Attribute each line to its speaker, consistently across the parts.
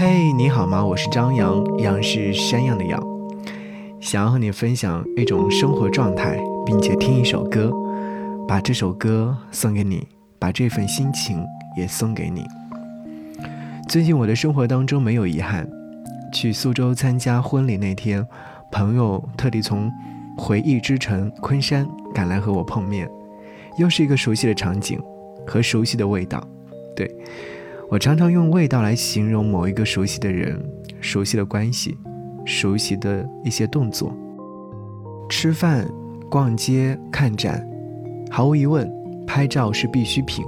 Speaker 1: 嘿，你好吗？我是张扬，杨是山羊的羊。想要和你分享一种生活状态，并且听一首歌，把这首歌送给你，把这份心情也送给你。最近我的生活当中没有遗憾。去苏州参加婚礼那天，朋友特地从回忆之城昆山赶来和我碰面，又是一个熟悉的场景和熟悉的味道。对我常常用味道来形容某一个熟悉的人、熟悉的关系、熟悉的一些动作。吃饭、逛街、看展，毫无疑问，拍照是必需品。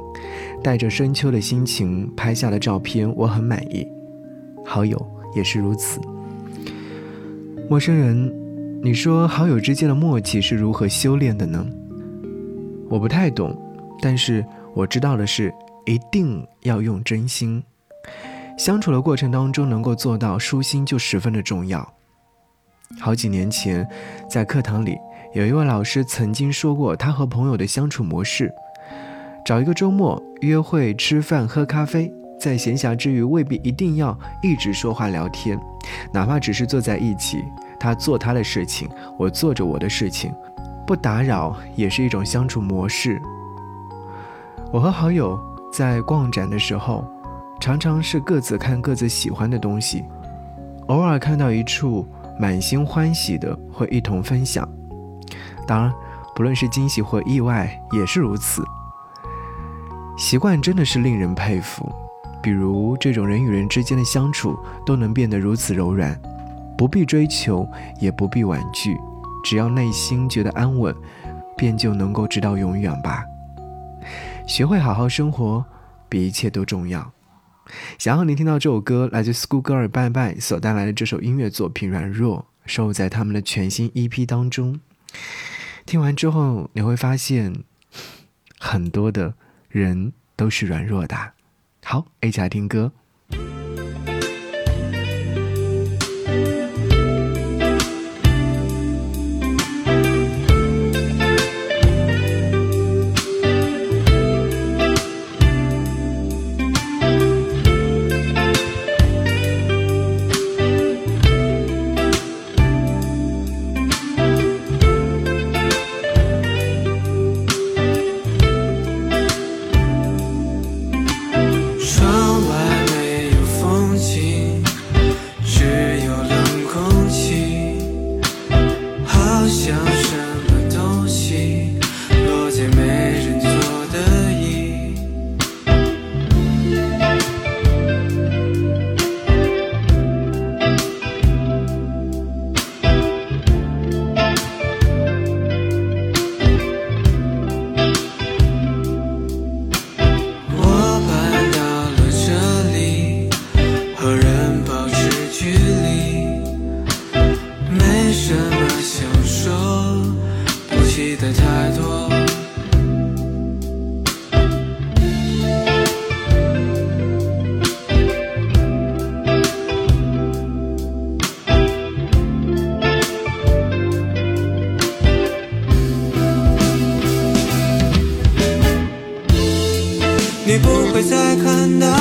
Speaker 1: 带着深秋的心情拍下的照片，我很满意。好友。也是如此。陌生人，你说好友之间的默契是如何修炼的呢？我不太懂，但是我知道的是，一定要用真心。相处的过程当中，能够做到舒心就十分的重要。好几年前，在课堂里，有一位老师曾经说过他和朋友的相处模式：找一个周末约会、吃饭、喝咖啡。在闲暇之余，未必一定要一直说话聊天，哪怕只是坐在一起，他做他的事情，我做着我的事情，不打扰也是一种相处模式。我和好友在逛展的时候，常常是各自看各自喜欢的东西，偶尔看到一处满心欢喜的，会一同分享。当然，不论是惊喜或意外，也是如此。习惯真的是令人佩服。比如这种人与人之间的相处都能变得如此柔软，不必追求，也不必婉拒，只要内心觉得安稳，便就能够直到永远吧。学会好好生活，比一切都重要。想要你听到这首歌，来自 Schoolgirl 拜拜所带来的这首音乐作品《软弱》，收录在他们的全新 EP 当中。听完之后，你会发现，很多的人都是软弱的。好，一起来听歌。
Speaker 2: 再看到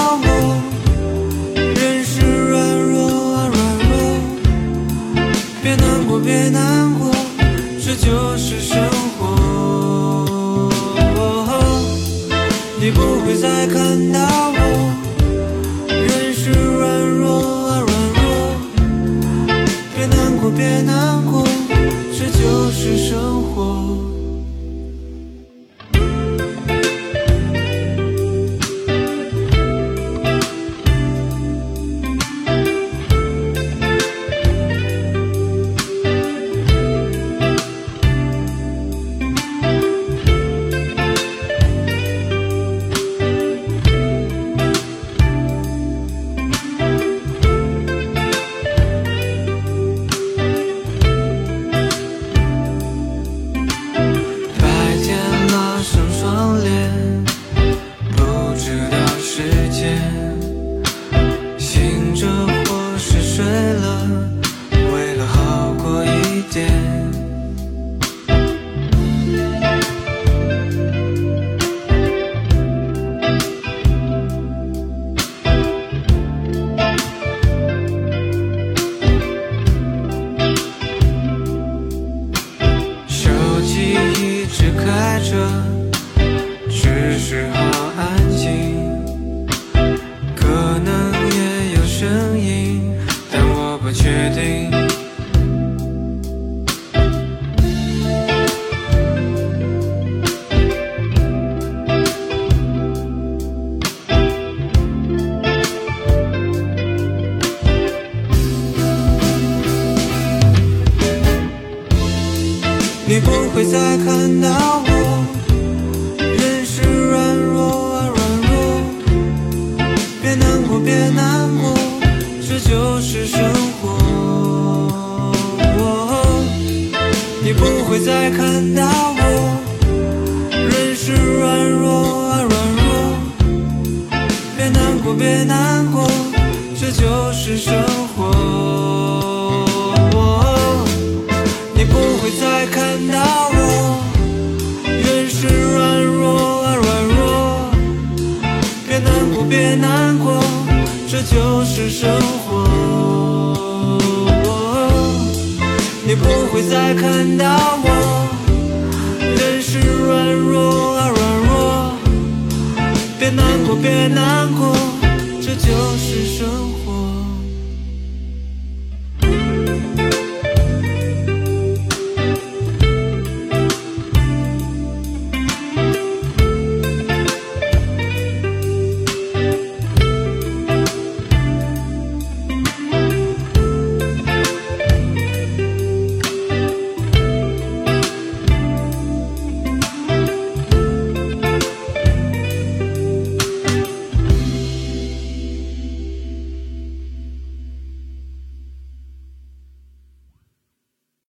Speaker 2: 你不会再看到我。人是软弱啊软弱，别难过别难过，这就是生活。你不会再看到我。人是软弱啊软弱，别难过别难过，这就是生活。看到我，人是软弱啊软弱，别难过别难过，这就是生活。你不会再看到我，人是软弱啊软弱，别难过别难过，这就是生活。